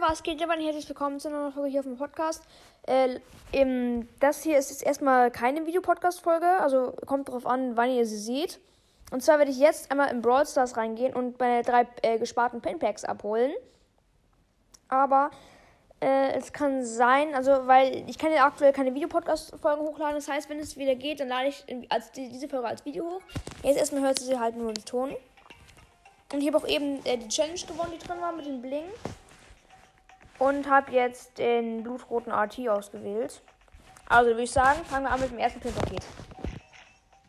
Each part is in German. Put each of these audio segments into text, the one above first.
was geht aber herzlich willkommen zu einer neuen Folge hier auf dem Podcast. Äh, im, das hier ist jetzt erstmal keine Videopodcast-Folge, also kommt drauf an, wann ihr sie seht. Und zwar werde ich jetzt einmal in Brawl Stars reingehen und meine drei äh, gesparten Pinpacks abholen. Aber äh, es kann sein, also weil ich kann ja aktuell keine Videopodcast-Folgen hochladen. Das heißt, wenn es wieder geht, dann lade ich als, die, diese Folge als Video hoch. Jetzt erstmal hört sie halt nur den Ton. Und ich habe auch eben äh, die Challenge gewonnen, die drin war mit dem Bling. Und habe jetzt den blutroten RT ausgewählt. Also würde ich sagen, fangen wir an mit dem ersten Pin-Paket.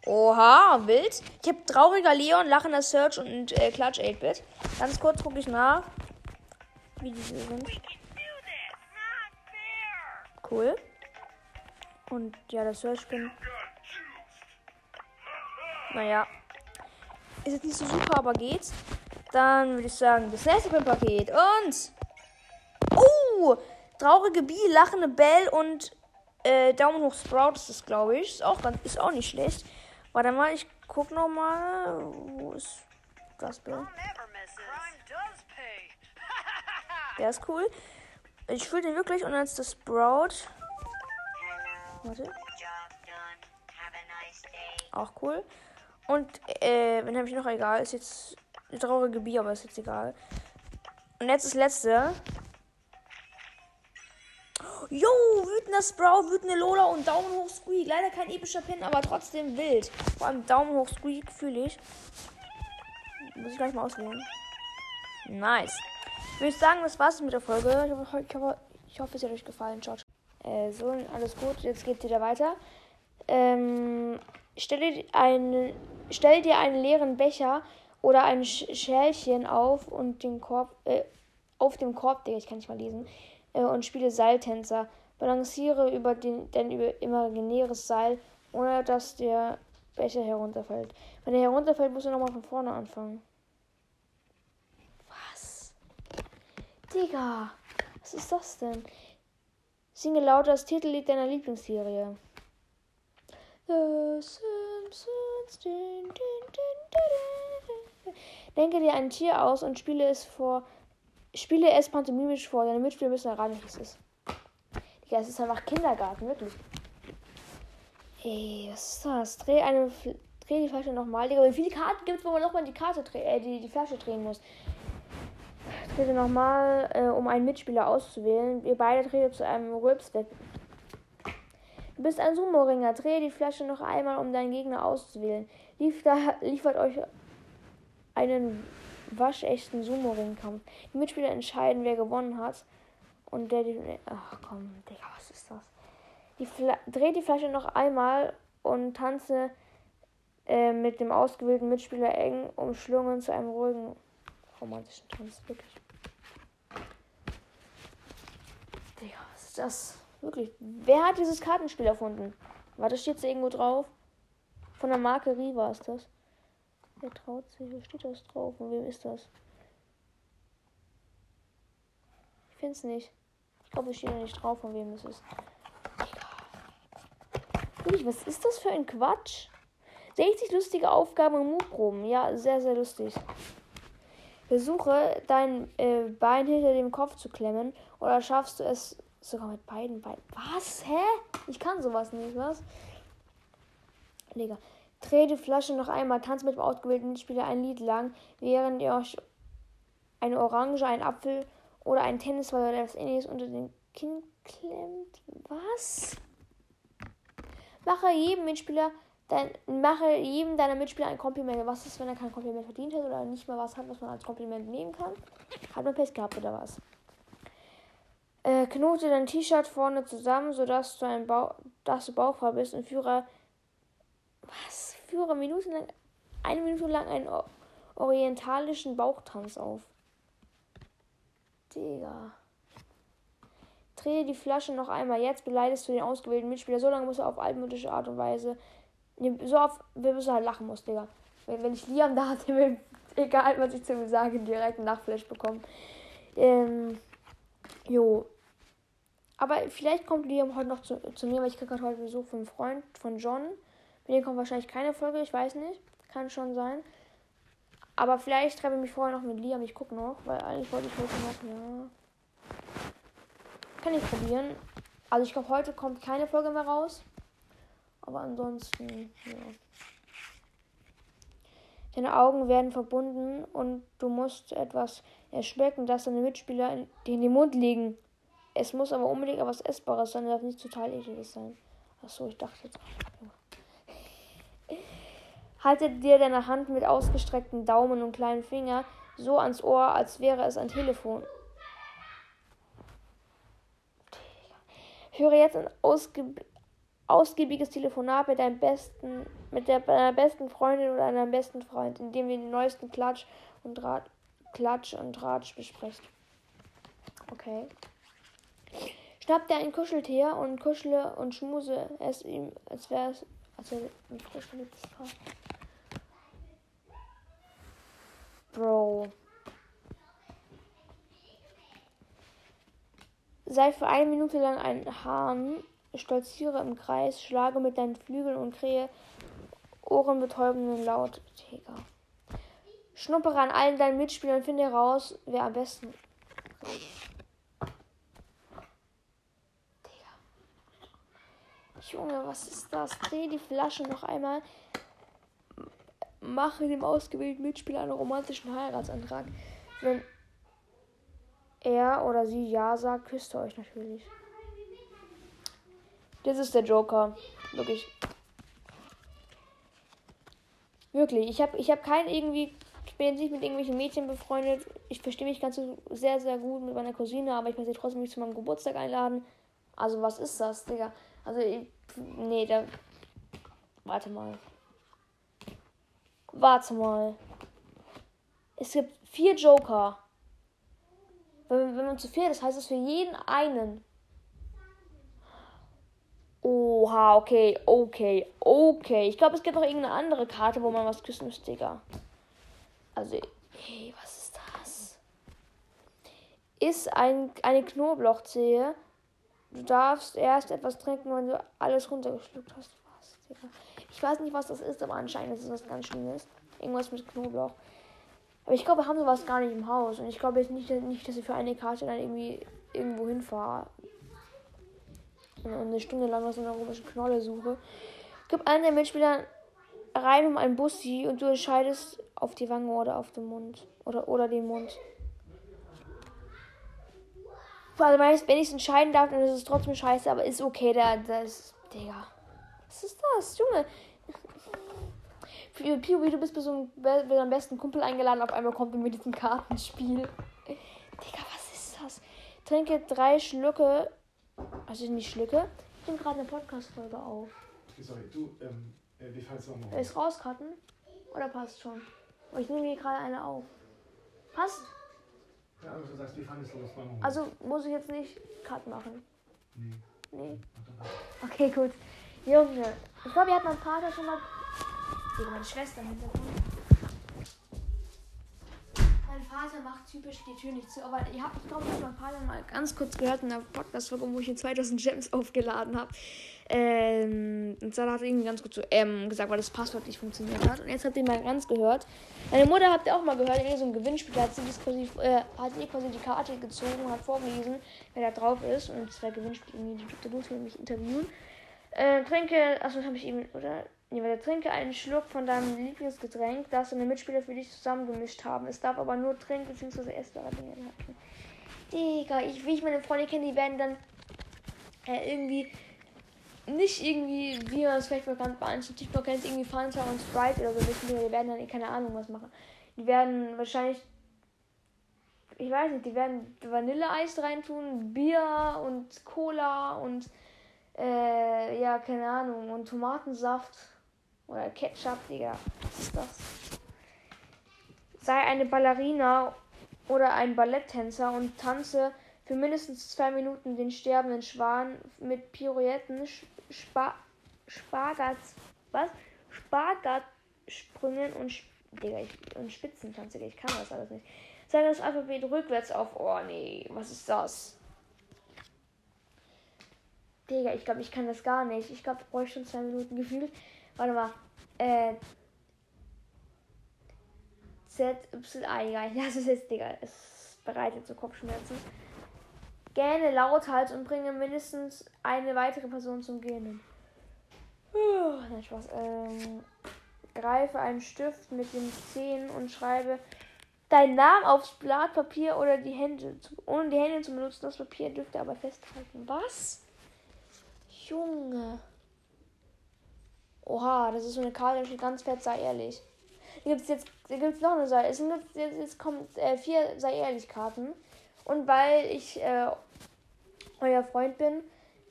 Oha, wild. Ich habe trauriger Leon, lachender Search und äh, Clutch 8-Bit. Ganz kurz gucke ich nach, wie diese sind. Cool. Und ja, der Search-Pin. Naja. Ist jetzt nicht so super, aber geht's. Dann würde ich sagen, das nächste Pin-Paket. Und. Traurige Bee, lachende Bell und äh, Daumen hoch Sprout ist das, glaube ich. Ist auch, ganz, ist auch nicht schlecht. Warte mal, ich guck noch mal. Wo ist das Bild? Der ist cool. Ich fühle den wirklich und dann ist das Sprout. Warte. Auch cool. Und, äh, wenn habe ich noch egal, ist jetzt eine traurige Bier, aber ist jetzt egal. Und jetzt das letzte. Jo, wütender Sprout, wütende Lola und Daumen hoch Squeak. Leider kein epischer Pin, aber trotzdem wild. Vor allem Daumen hoch Squeak fühle ich. Muss ich gleich mal auswählen. Nice. Ich würde sagen, das war's mit der Folge. Ich hoffe, ich hoffe, ich hoffe es hat euch gefallen. Ciao. Äh, so, alles gut. Jetzt geht's wieder weiter. Ähm, stell dir, einen, stell dir einen leeren Becher oder ein Schälchen auf und den Korb, äh, auf dem Korb, ich kann nicht mal lesen, äh, und spiele Seiltänzer. Balanciere über den, dein über imaginäres Seil, ohne dass der Becher herunterfällt. Wenn er herunterfällt, musst du nochmal von vorne anfangen. Was? Digga, was ist das denn? Singe lauter das Titellied deiner Lieblingsserie. The Simpsons. Din, din, din, Denke dir ein Tier aus und spiele es vor. Spiele es pantomimisch vor. Deine Mitspieler müssen erraten, was es ist. Digga, es ist einfach Kindergarten, wirklich. Ey, was ist das? Dreh eine. Dreh die Flasche nochmal. Digga, wie viele Karten gibt es, wo man nochmal die Karte äh, die, die Flasche drehen muss? Trete nochmal, äh, um einen Mitspieler auszuwählen. Ihr beide tretet zu einem Rülpswettbewerb. Du bist ein Sumo-Ringer. Drehe die Flasche noch einmal, um deinen Gegner auszuwählen. Lief da, liefert euch einen waschechten Sumo-Ring-Kampf. Die Mitspieler entscheiden, wer gewonnen hat. Und der die. Ach komm, Digga, was ist das? Die Dreh die Flasche noch einmal und tanze äh, mit dem ausgewählten Mitspieler eng umschlungen zu einem ruhigen romantischen Tanz. Wirklich. Digga, was ist das? Wirklich. Wer hat dieses Kartenspiel erfunden? Warte, steht da irgendwo drauf? Von der Marke Riva ist das. Wer traut sich? Wo steht das drauf? Von wem ist das? Ich finde es nicht. Ich glaube, es steht da nicht drauf, von wem es ist. Wirklich, was ist das für ein Quatsch? 60 lustige Aufgaben und Mutproben. Ja, sehr, sehr lustig. Versuche, dein äh, Bein hinter dem Kopf zu klemmen oder schaffst du es sogar mit beiden Beinen. Was? Hä? Ich kann sowas nicht, was? Digga. Dreh die Flasche noch einmal, tanzt mit dem ausgewählten Mitspieler ein Lied lang, während ihr euch eine Orange, einen Apfel oder einen Tennisball oder etwas ähnliches unter den Kinn klemmt. Was? Mache jedem Mitspieler dein, mache jedem deiner Mitspieler ein Kompliment. Was ist, wenn er kein Kompliment verdient hat oder nicht mal was hat, was man als Kompliment nehmen kann? Hat man Pech gehabt oder was? Äh, knote dein T-Shirt vorne zusammen, sodass du ein Bauch, dass du Bauchfrei bist und führe was? Führe Minuten lang, eine Minute lang einen orientalischen Bauchtanz auf. Digga. Drehe die Flasche noch einmal. Jetzt beleidigst du den ausgewählten Mitspieler. So lange muss er auf altmodische Art und Weise. So oft, bis er halt lachen muss, Digga. Wenn, wenn ich Liam da hatte, egal was ich zu ihm sage, direkt einen Nachflash bekommen. Ähm, jo. Aber vielleicht kommt Liam heute noch zu, zu mir, weil ich kriege gerade heute Besuch von einem Freund, von John. Mit dem kommt wahrscheinlich keine Folge, ich weiß nicht. Kann schon sein. Aber vielleicht treffe ich mich vorher noch mit Liam, ich gucke noch, weil eigentlich wollte ich heute noch, ja. Kann ich probieren. Also ich glaube, heute kommt keine Folge mehr raus. Aber ansonsten, ja. Deine Augen werden verbunden und du musst etwas erschmecken, das deine Mitspieler in, in den Mund legen. Es muss aber unbedingt etwas Essbares sein, darf nicht total ekliges sein. Achso, ich dachte jetzt. Halte dir deine Hand mit ausgestreckten Daumen und kleinen Finger so ans Ohr, als wäre es ein Telefon. Höre jetzt ein ausgiebiges Telefonat mit deinem besten, mit der, deiner besten Freundin oder deinem besten Freund, indem ihr den neuesten Klatsch und Rat, Klatsch und Ratsch besprecht. Okay. Schnapp dir ein Kuscheltier und kuschle und schmuse es ihm, als wäre es, als er ein frisch. Bro. Sei für eine Minute lang ein Hahn, stolziere im Kreis, schlage mit deinen Flügeln und krähe ohrenbetäubenden Laut. Digga. Schnuppere an allen deinen Mitspielern, finde heraus, wer am besten. Junge, was ist das? Dreh die Flasche noch einmal. Mache dem ausgewählten Mitspieler einen romantischen Heiratsantrag. Wenn er oder sie Ja sagt, küsst ihr euch natürlich. Das ist der Joker. Wirklich. Wirklich. Ich habe ich hab keinen irgendwie. Ich bin jetzt nicht mit irgendwelchen Mädchen befreundet. Ich verstehe mich ganz sehr, sehr gut mit meiner Cousine, aber ich möchte sie trotzdem nicht zu meinem Geburtstag einladen. Also, was ist das, Digga? Also, ich, nee, da. Warte mal. Warte mal. Es gibt vier Joker. Wenn, wenn man zu vier ist, heißt das für jeden einen. Oha, okay, okay, okay. Ich glaube, es gibt noch irgendeine andere Karte, wo man was küssen muss, Digga. Also, hey, was ist das? Ist ein, eine Knoblauchzehe. Du darfst erst etwas trinken, wenn du alles runtergeschluckt hast. Was, Digga? Ich weiß nicht, was das ist, aber anscheinend ist es was ganz Schlimmes. Irgendwas mit Knoblauch. Aber ich glaube, wir haben sowas gar nicht im Haus. Und ich glaube jetzt nicht, nicht, dass ich für eine Karte dann irgendwie irgendwo hinfahre. Und eine Stunde lang nach so einer komischen Knolle suche. Gib einen der Mitspieler rein um einen Bussi und du entscheidest auf die Wange oder auf den Mund. Oder, oder den Mund. Also wenn ich es entscheiden darf, dann ist es trotzdem scheiße, aber ist okay, da, das. Digga. Was ist das, Junge? Piwi, du bist bei, so einem, bei besten Kumpel eingeladen, auf einmal kommt er mit diesem Kartenspiel. Digga, was ist das? Trinke drei Schlücke, also nicht Schlücke, ich nehme gerade eine Podcast-Folge auf. Sorry, du, ähm, äh, wie fandest du noch? Ist rauscutten? Oder passt schon? Ich nehme hier gerade eine auf. Passt? Ja, du sagst, wie fandest du das Also muss ich jetzt nicht Cut machen? Nee. Nee. Okay, gut. Junge, ich glaube, ihr habt mein Vater schon mal Digga, meine Schwester im Hintergrund. Mein Vater macht typisch die Tür nicht zu, aber ihr habt, ich glaube, ich habe meinen Vater mal ganz kurz gehört in der Podcast-Folge, wo ich in 2000 Gems aufgeladen habe. Ähm, und dann hat er irgendwie ganz kurz so ähm, gesagt, weil das Passwort nicht funktioniert hat. Und jetzt habt ihr mal ganz gehört. Meine Mutter habt ihr auch mal gehört, in so einem Gewinnspiel hat sie quasi, äh, hat sie quasi die Karte gezogen und hat vorgelesen, wer da drauf ist. Und es war Gewinnspiel irgendwie, die Dr. Luther mich interviewen. Äh, trinke, achso, habe ich eben, oder? Nee, weil trinke einen Schluck von deinem Lieblingsgetränk, das deine Mitspieler für dich zusammengemischt haben. Es darf aber nur Trink- bzw. essbare Dinge enthalten. Digga, ich, wie ich meine Freunde kenne, die werden dann äh, irgendwie nicht irgendwie, wie man es vielleicht bekannt bei manchen TikTok kennt, irgendwie Fanta und Sprite oder so wissen, die werden dann keine Ahnung was machen. Die werden wahrscheinlich, ich weiß nicht, die werden Vanilleeis reintun, Bier und Cola und äh, ja, keine Ahnung, und Tomatensaft oder Ketchup, Digga. Was ist das? Sei eine Ballerina oder ein Balletttänzer und tanze für mindestens zwei Minuten den sterbenden Schwan mit Pirouetten, Spa Spagat, was? Spagatsprüngen und, Digga, ich, und Spitzentanze. Ich kann das alles nicht. Sei das Alphabet rückwärts auf. Oh nee, was ist das? Digga, ich glaube, ich kann das gar nicht. Ich glaube, ich bräuchte schon zwei Minuten gefühlt. Warte mal. Äh. Z, Y, A, egal. Das ist jetzt, Digga. Es bereitet so Kopfschmerzen. Gähne lauthals und bringe mindestens eine weitere Person zum Gähnen. Uh, nein, Spaß. Ähm, greife einen Stift mit den Zehen und schreibe deinen Namen aufs Blatt Papier oder die Hände. zu- Ohne die Hände zu benutzen. Das Papier dürfte aber festhalten. Was? Junge. Oha, das ist so eine Karte, steht ganz fett, sei ehrlich. Hier gibt es jetzt hier gibt's noch eine Sei. Es sind jetzt, jetzt, jetzt kommt äh, vier sei ehrlich Karten. Und weil ich äh, euer Freund bin,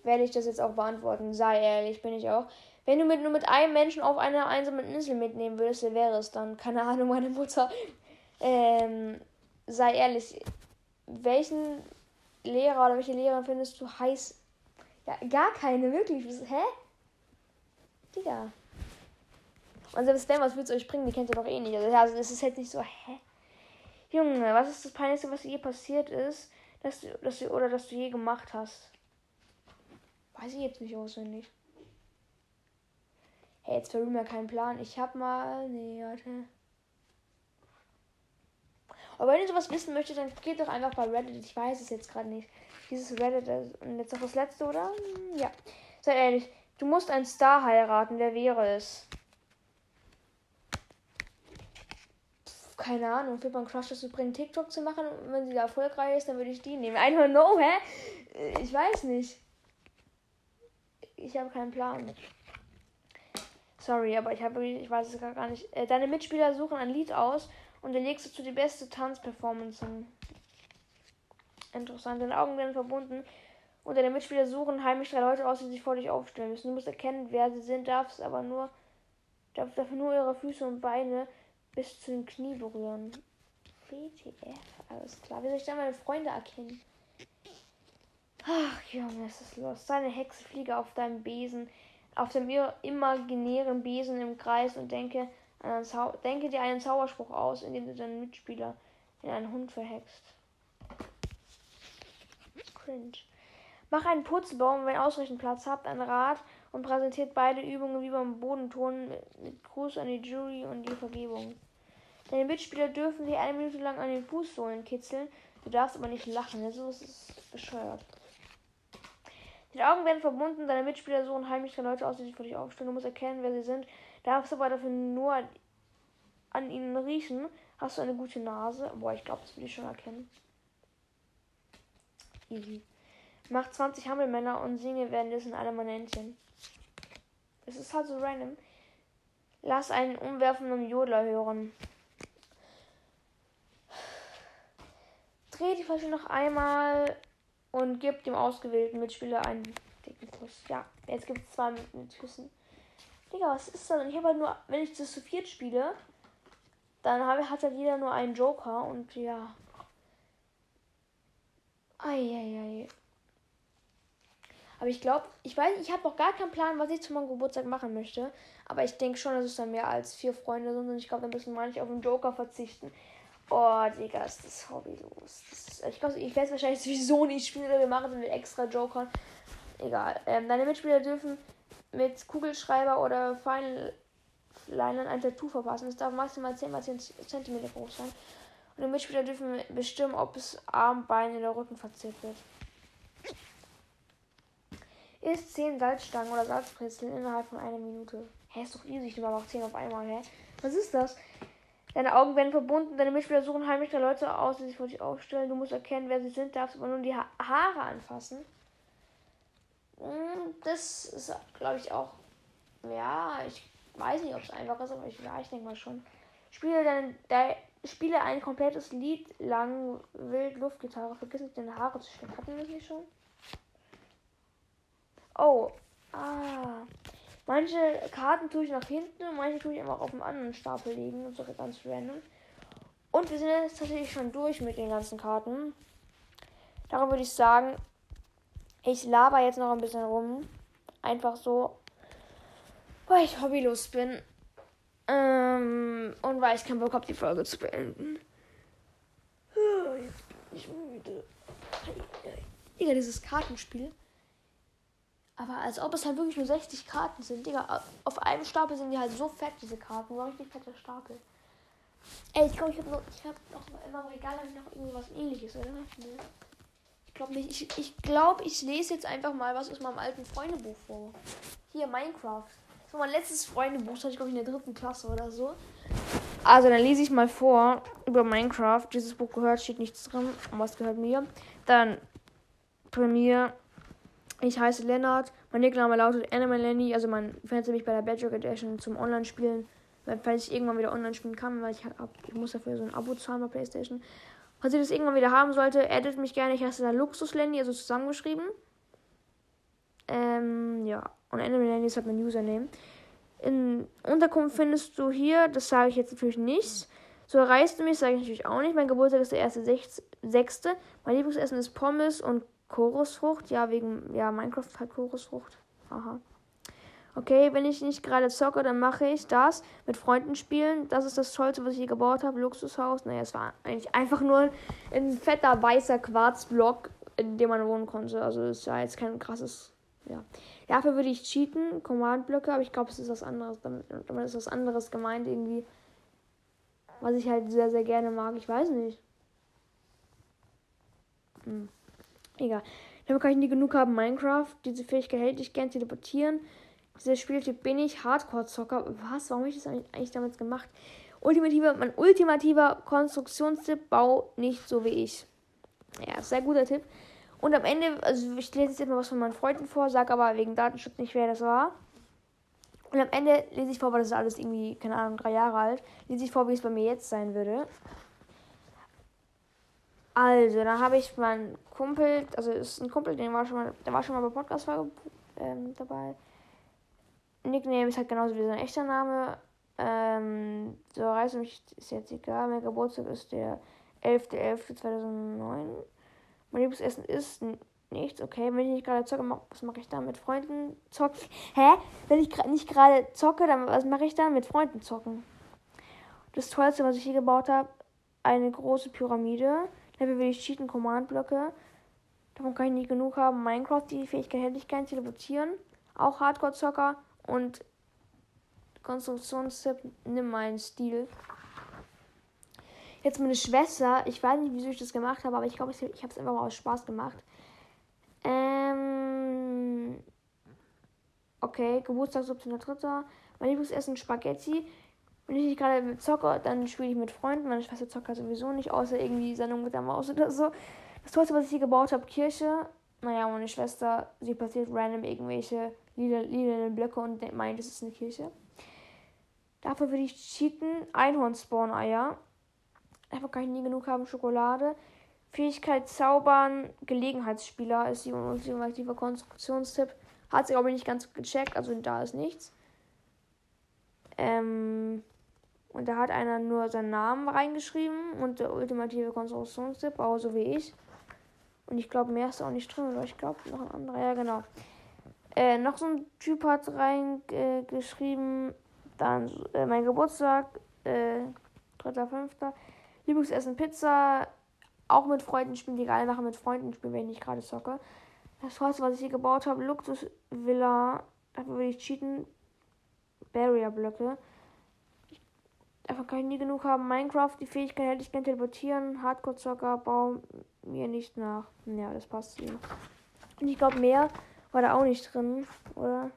werde ich das jetzt auch beantworten. Sei ehrlich, bin ich auch. Wenn du mit, nur mit einem Menschen auf einer einsamen Insel mitnehmen würdest, wer wäre es dann? Keine Ahnung, meine Mutter. Ähm, sei ehrlich, welchen Lehrer oder welche Lehrerin findest du heiß? Ja, gar keine, wirklich. Hä? Digga. Und selbst wenn, was willst du euch bringen? Die kennt ihr doch eh nicht. Also, es ist halt nicht so, hä? Junge, was ist das Peinlichste, was je passiert ist, dass du, dass du, oder dass du je gemacht hast? Weiß ich jetzt nicht auswendig. Hey, jetzt verrühren wir keinen Plan. Ich hab mal. Nee, warte. Aber wenn ihr sowas wissen möchtet, dann geht doch einfach bei Reddit. Ich weiß es jetzt gerade nicht. Dieses Reddit. Und jetzt noch das letzte, oder? Ja. Seid ehrlich. Du musst einen Star heiraten. Wer wäre es? Keine Ahnung. Für einen Crush das zu bringen, TikTok zu machen. Und wenn sie da erfolgreich ist, dann würde ich die nehmen. I don't know, hä? Ich weiß nicht. Ich habe keinen Plan. Sorry, aber ich habe ich weiß es gar nicht. Äh, Deine Mitspieler suchen ein Lied aus und du legst dazu die beste Tanzperformance hin. Interessant. Deine Augen werden verbunden und deine Mitspieler suchen heimlich drei Leute aus, die sich vor dich aufstellen müssen. Du musst erkennen, wer sie sind, darfst aber nur darf dafür nur ihre Füße und Beine bis zu den Knie berühren. WTF, alles klar. Wie soll ich da meine Freunde erkennen? Ach, Junge, es ist los. Deine Hexe fliege auf deinem Besen, auf dem imaginären Besen im Kreis und denke, denke dir einen Zauberspruch aus, indem du deinen Mitspieler in einen Hund verhext. Cringe. Mach einen Putzbaum, wenn ihr ausreichend Platz habt, ein Rad und präsentiert beide Übungen wie beim Bodenton mit, Gruß an die Jury und die Vergebung. Deine Mitspieler dürfen dich eine Minute lang an den Fußsohlen kitzeln, du darfst aber nicht lachen, so ist es bescheuert. Die Augen werden verbunden, deine Mitspieler suchen heimlich drei Leute aus, die sich vor dich aufstellen. Du musst erkennen, wer sie sind. Darfst aber dafür nur an ihnen riechen. Hast du eine gute Nase? Boah, ich glaube, das will ich schon erkennen. Easy. Mach 20 Hammelmänner und singe währenddessen alle meine Entchen. Es ist halt so random. Lass einen umwerfenden Jodler hören. Dreh die Flasche noch einmal und gib dem ausgewählten Mitspieler einen dicken Kuss. Ja, jetzt gibt es zwei mit, mit Küssen. Digga, was ist das? Und ich habe halt nur, wenn ich das zu viert spiele, dann habe, hat halt jeder nur einen Joker und ja. Eieiei. Aber ich glaube, ich weiß, ich habe noch gar keinen Plan, was ich zu meinem Geburtstag machen möchte. Aber ich denke schon, dass es dann mehr als vier Freunde sind. Und ich glaube, dann müssen manche auf den Joker verzichten. Oh, Digga, ist das hobbylos. Das ist, ich glaube, ich werde wahrscheinlich sowieso nicht spielen, wir machen es mit extra Jokern. Egal. Ähm, deine Mitspieler dürfen mit Kugelschreiber oder Final Linern ein Tattoo verpassen. Es darf maximal 10 x 10 cm groß sein. Und die Mitspieler dürfen bestimmen, ob es Arm, Bein oder Rücken verziert wird. Isst 10 Salzstangen oder Salzbrezeln innerhalb von einer Minute. Hä, ist doch easy. Ich nehme aber auch 10 auf einmal, hä? Was ist das? Deine Augen werden verbunden, deine Mitspieler suchen heimlich drei Leute aus, die sich vor dich aufstellen. Du musst erkennen, wer sie sind, darfst aber nur die ha Haare anfassen. Mm, Das ist, glaube ich, auch. Ja, ich weiß nicht, ob es einfach ist, aber ich, ja, ich denke mal schon. Spiele, dein, dein, spiele ein komplettes Lied lang wild Luftgitarre. Vergiss nicht, deine Haare zu schneiden. Hatten wir das nicht schon? Oh, ah. Manche Karten tue ich nach hinten und manche tue ich einfach auf dem anderen Stapel legen. Und so ganz random. Und wir sind jetzt tatsächlich schon durch mit den ganzen Karten. Darum würde ich sagen, ich laber jetzt noch ein bisschen rum. Einfach so, weil ich hobbylos bin. Ähm, und weil ich keinen Bock habe, die Folge zu beenden. Jetzt bin ich müde. Digga, dieses Kartenspiel. Aber als ob es halt wirklich nur 60 Karten sind. Digga, auf einem Stapel sind die halt so fett, diese Karten. So richtig fetter Stapel. Ey, ich glaube, ich habe noch, ich hab noch immer im Regal noch irgendwas ähnliches, oder? Nee. Ich glaube nicht. Ich, ich glaube, ich lese jetzt einfach mal was aus meinem alten Freundebuch vor. Hier, Minecraft. War mein letztes Freundebuch, hatte ich, glaube ich, in der dritten Klasse oder so. Also, dann lese ich mal vor über Minecraft. Dieses Buch gehört, steht nichts drin. Und was gehört mir? Dann bei mir. Ich heiße Lennart. Mein Nickname lautet Animal Lenny. Also, man findet mich bei der Bedrock Edition zum Online-Spielen. Falls ich irgendwann wieder online spielen kann, weil ich, hab, ich muss dafür so ein Abo zahlen bei PlayStation. Falls ihr das irgendwann wieder haben sollte, addet mich gerne. Ich heiße da Luxus Lenny, also zusammengeschrieben. Ähm, ja. Und Animal Lenny ist halt mein Username. In Unterkunft findest du hier, das sage ich jetzt natürlich nicht. So erreichst du mich, sage ich natürlich auch nicht. Mein Geburtstag ist der erste sechste. Mein Lieblingsessen ist Pommes und Chorusfrucht. Ja, wegen, ja, Minecraft hat Chorusfrucht. Aha. Okay, wenn ich nicht gerade zocke, dann mache ich das mit Freunden spielen. Das ist das Tollste, was ich hier gebaut habe. Luxushaus. Naja, es war eigentlich einfach nur ein fetter weißer Quarzblock, in dem man wohnen konnte. Also es war jetzt kein krasses. Ja. Dafür würde ich cheaten, Command-Blöcke, aber ich glaube, es ist was anderes. Damit, ist was anderes gemeint, irgendwie. Was ich halt sehr, sehr gerne mag. Ich weiß nicht. Hm. Egal. Damit kann ich nie genug haben. Minecraft. Diese Fähigkeit hätte ich gern teleportieren. Dieser Spieltyp bin ich. Hardcore-Zocker. Was? Warum habe ich das eigentlich damals gemacht? Ultimative, mein ultimativer Konstruktionstipp: Bau nicht so wie ich. Ja, sehr guter Tipp. Und am Ende, also ich lese jetzt mal was von meinen Freunden vor, sage aber wegen Datenschutz nicht, wer das war. Und am Ende lese ich vor, weil das ist alles irgendwie, keine Ahnung, drei Jahre alt, lese ich vor, wie es bei mir jetzt sein würde. Also, dann habe ich meinen Kumpel, also ist ein Kumpel, den war schon mal, der war schon mal bei Podcast-Folge ähm, dabei. Nickname ist halt genauso wie sein echter Name. Ähm, so Reise mich ist jetzt egal. Mein Geburtstag ist der 11.11.2009. Mein Lieblingsessen ist nichts. Okay, wenn ich nicht gerade zocke, was mache ich dann mit Freunden zocken? Hä? Wenn ich nicht gerade zocke, dann was mache ich dann mit Freunden zocken? Das Tollste, was ich hier gebaut habe, eine große Pyramide. Dafür will ich cheaten, Command-Blöcke. Davon kann ich nicht genug haben. Minecraft, die Fähigkeit hätte ich gern teleportieren. Auch Hardcore-Zocker. Und Konstruktionstipp, nimm meinen Stil. Jetzt meine Schwester, ich weiß nicht, wieso ich das gemacht habe, aber ich glaube, ich, ich habe es einfach mal aus Spaß gemacht. Ähm. Okay, Geburtstag 17.3. Mein Lieblingsessen Spaghetti. Wenn ich nicht gerade zocke, dann spiele ich mit Freunden. Meine Schwester zockt sowieso nicht, außer irgendwie Sendung mit der Maus oder so. Das Tollste, was ich hier gebaut habe, Kirche. Naja, meine Schwester, sie platziert random irgendwelche lila, lila Blöcke und meint, es ist eine Kirche. Dafür würde ich cheaten. Einhorn-Spawn-Eier. Einfach kann ich nie genug haben. Schokolade. Fähigkeit zaubern. Gelegenheitsspieler ist die ultimative Konstruktionstipp. Hat sich aber nicht ganz gecheckt, also da ist nichts. Ähm, und da hat einer nur seinen Namen reingeschrieben und der ultimative Konstruktionstipp, auch so wie ich. Und ich glaube, mehr ist auch nicht drin, oder ich glaube noch ein anderer. Ja, genau. Äh, noch so ein Typ hat reingeschrieben, äh, dann äh, mein Geburtstag, äh, 3.5. Lieblingsessen Pizza, auch mit Freunden spielen, die geile Sache mit Freunden spielen, wenn ich nicht gerade zocke. Das Haus, was ich hier gebaut habe, Luxus Villa, dafür würde ich cheaten. Barrier-Blöcke. Davon kann ich nie genug haben. Minecraft, die Fähigkeit hätte ich gerne teleportieren. Hardcore-Zocker, bau mir nicht nach. Ja, das passt ihm. Und ich glaube, mehr war da auch nicht drin, oder?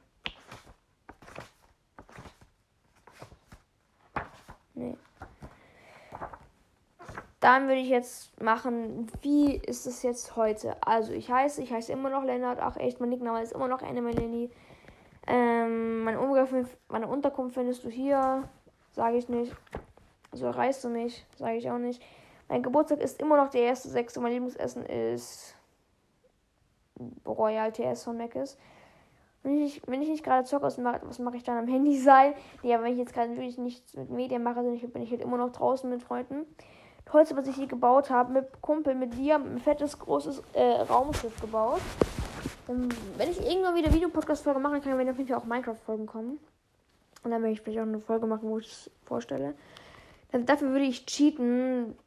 Nee. Dann würde ich jetzt machen, wie ist es jetzt heute? Also ich heiße, ich heiße immer noch Lennart, ach echt, mein Nickname ist immer noch Anime Lenny. Ähm, meine, Unterkunft, meine Unterkunft findest du hier, sage ich nicht. So erreichst du mich, sage ich auch nicht. Mein Geburtstag ist immer noch der erste sechste. Mein Lieblingsessen ist Royal TS von Mac ist. Wenn ich, wenn ich nicht gerade zocke, was mache mach ich dann am Handy sein? Ja, wenn ich jetzt gerade natürlich nichts mit Medien mache, bin ich halt immer noch draußen mit Freunden. Holz, was ich hier gebaut habe, mit Kumpel, mit dir, ein fettes, großes äh, Raumschiff gebaut. Und wenn ich irgendwann wieder Videopodcast-Folge machen kann, werden auf jeden Fall auch Minecraft-Folgen kommen. Und dann werde ich vielleicht auch eine Folge machen, wo ich es vorstelle. Dann, dafür würde ich cheaten.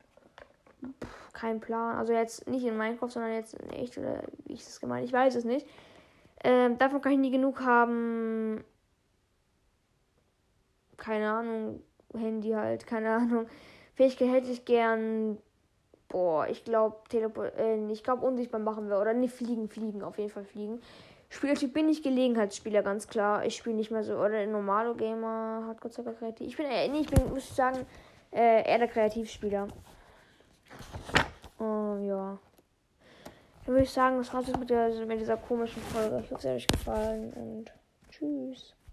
Pff, kein Plan. Also jetzt nicht in Minecraft, sondern jetzt in echt oder wie ich das gemeint. Ich weiß es nicht. Ähm, davon kann ich nie genug haben. Keine Ahnung. Handy halt, keine Ahnung. Fähigkeit hätte ich gern Boah, ich glaube, Teleport, äh, ich glaube, unsichtbar machen wir. Oder nicht fliegen, fliegen, auf jeden Fall fliegen. Spielertyp bin ich Gelegenheitsspieler, ganz klar. Ich spiele nicht mehr so, oder normalo Gamer, Hardcore Zocker kreativ. Ich bin, äh, nee, ich bin, muss ich sagen, äh, eher der Kreativspieler. Oh, ja. Dann würde ich sagen, das war's jetzt mit, mit dieser komischen Folge. Ich hoffe, es hat euch gefallen und tschüss.